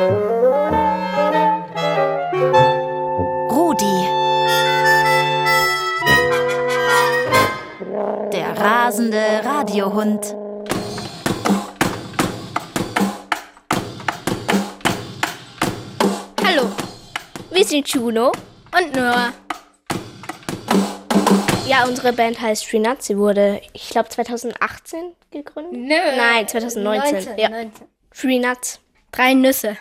Rudi. Der rasende Radiohund. Hallo, wir sind Juno und Noah. Ja, unsere Band heißt Free Nuts. Sie wurde, ich glaube, 2018 gegründet. Nö. Nein, 2019. 19, ja. 19. Free Nuts. Drei Nüsse.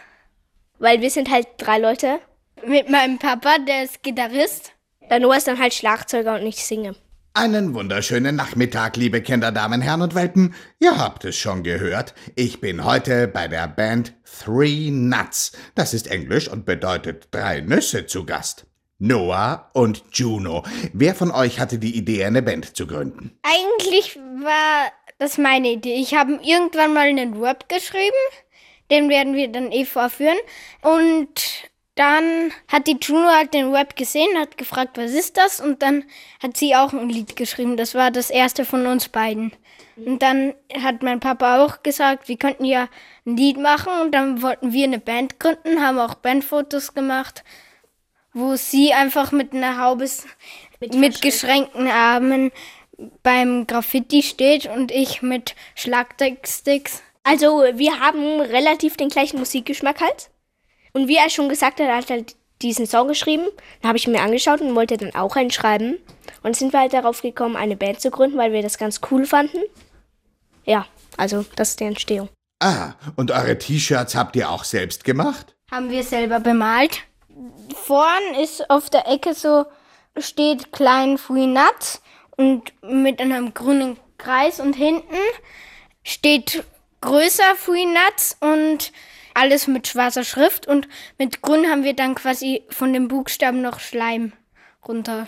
Weil wir sind halt drei Leute. Mit meinem Papa, der ist Gitarrist. Der Noah ist dann halt Schlagzeuger und ich singe. Einen wunderschönen Nachmittag, liebe Kinder, Damen, Herren und Welpen. Ihr habt es schon gehört. Ich bin heute bei der Band Three Nuts. Das ist Englisch und bedeutet drei Nüsse zu Gast. Noah und Juno. Wer von euch hatte die Idee, eine Band zu gründen? Eigentlich war das meine Idee. Ich habe irgendwann mal einen Rap geschrieben. Den werden wir dann eh vorführen. Und dann hat die Juno halt den Rap gesehen, hat gefragt, was ist das? Und dann hat sie auch ein Lied geschrieben. Das war das erste von uns beiden. Und dann hat mein Papa auch gesagt, wir könnten ja ein Lied machen. Und dann wollten wir eine Band gründen, haben auch Bandfotos gemacht, wo sie einfach mit einer Haube, s- mit, geschränkten Armen beim Graffiti steht und ich mit Schlagzeugsticks. Also, wir haben relativ den gleichen Musikgeschmack halt. Und wie er schon gesagt hat, er hat halt diesen Song geschrieben. Dann habe ich mir angeschaut und wollte dann auch einen schreiben. Und sind wir halt darauf gekommen, eine Band zu gründen, weil wir das ganz cool fanden. Ja, also das ist die Entstehung. Ah, und eure T-Shirts habt ihr auch selbst gemacht? Haben wir selber bemalt. Vorn ist auf der Ecke so, steht klein Free Nuts und mit einem grünen Kreis und hinten steht größer Free Nuts und alles mit schwarzer Schrift und mit grün haben wir dann quasi von den Buchstaben noch Schleim runter.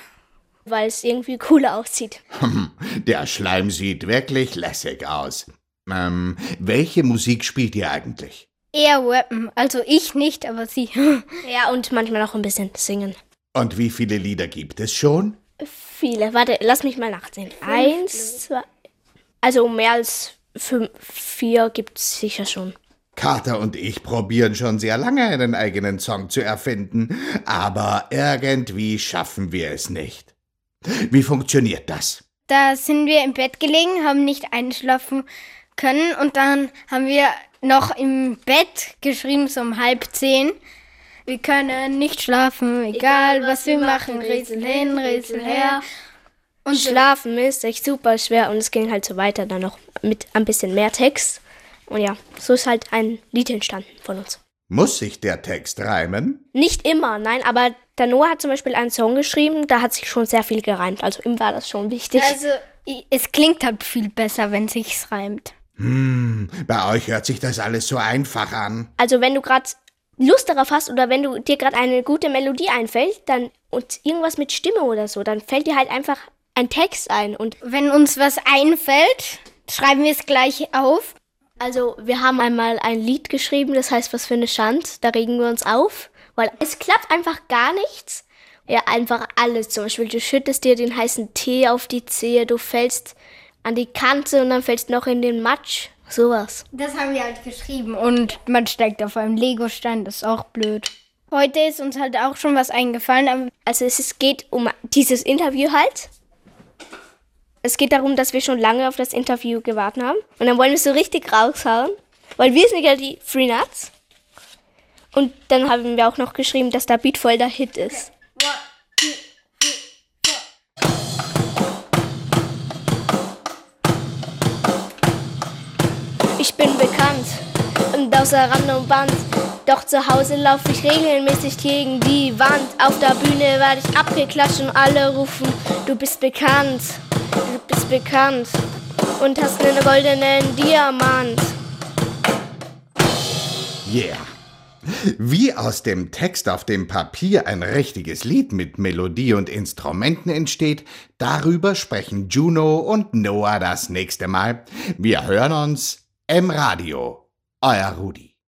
Weil es irgendwie cooler aussieht. Der Schleim sieht wirklich lässig aus. Ähm, welche Musik spielt ihr eigentlich? Eher rappen, also ich nicht, aber sie. Ja, und manchmal auch ein bisschen singen. Und wie viele Lieder gibt es schon? Viele. Warte, lass mich mal nachsehen. Eins, zwei. Also mehr als fünf, vier gibt es sicher schon. Carter und ich probieren schon sehr lange einen eigenen Song zu erfinden, aber irgendwie schaffen wir es nicht. Wie funktioniert das? Da sind wir im Bett gelegen, haben nicht einschlafen können und dann haben wir noch im Bett geschrieben, so um halb zehn. Wir können nicht schlafen, egal, was wir machen, Rätsel hin, Rätsel her. Und Schlafen ist echt super schwer und es ging halt so weiter, dann noch mit ein bisschen mehr Text. Und ja, so ist halt ein Lied entstanden von uns. Muss sich der Text reimen? Nicht immer, nein, aber der Noah hat zum Beispiel einen Song geschrieben, da hat sich schon sehr viel gereimt. Also ihm war das schon wichtig. Also, es klingt halt viel besser, wenn sich's reimt. Hm, bei euch hört sich das alles so einfach an. Also wenn du gerade Lust darauf hast oder wenn du dir gerade eine gute Melodie einfällt, dann und irgendwas mit Stimme oder so, dann fällt dir halt einfach ein Text ein und Wenn uns was einfällt, schreiben wir es gleich auf. also wir haben einmal ein Lied geschrieben, das heißt was für eine Schand, da regen wir uns auf, weil es klappt einfach gar nichts. Ja, einfach alles. Zum Beispiel, du schüttest dir den heißen Tee auf die Zehe, du fällst an die Kante und dann fällst noch in den Matsch. Sowas. Das haben wir halt geschrieben und man steigt auf einem Legostein, das ist auch blöd. Heute ist uns halt auch schon was eingefallen, aber Also es geht um dieses Interview halt. Es geht darum, dass wir schon lange auf das Interview gewartet haben. Und dann wollen wir es so richtig raushauen. Weil wir sind ja die Free Nuts. Und dann haben wir auch noch geschrieben, dass der Beat voll der Hit ist. Ich bin bekannt und außer Rand und Band. Doch zu Hause laufe ich regelmäßig gegen die Wand. Auf der Bühne werde ich abgeklatscht und alle rufen, du bist bekannt, bekannt und hast einen goldenen Diamant. Yeah. Wie aus dem Text auf dem Papier ein richtiges Lied mit Melodie und Instrumenten entsteht, darüber sprechen Juno und Noah das nächste Mal. Wir hören uns im Radio. Euer Rudi.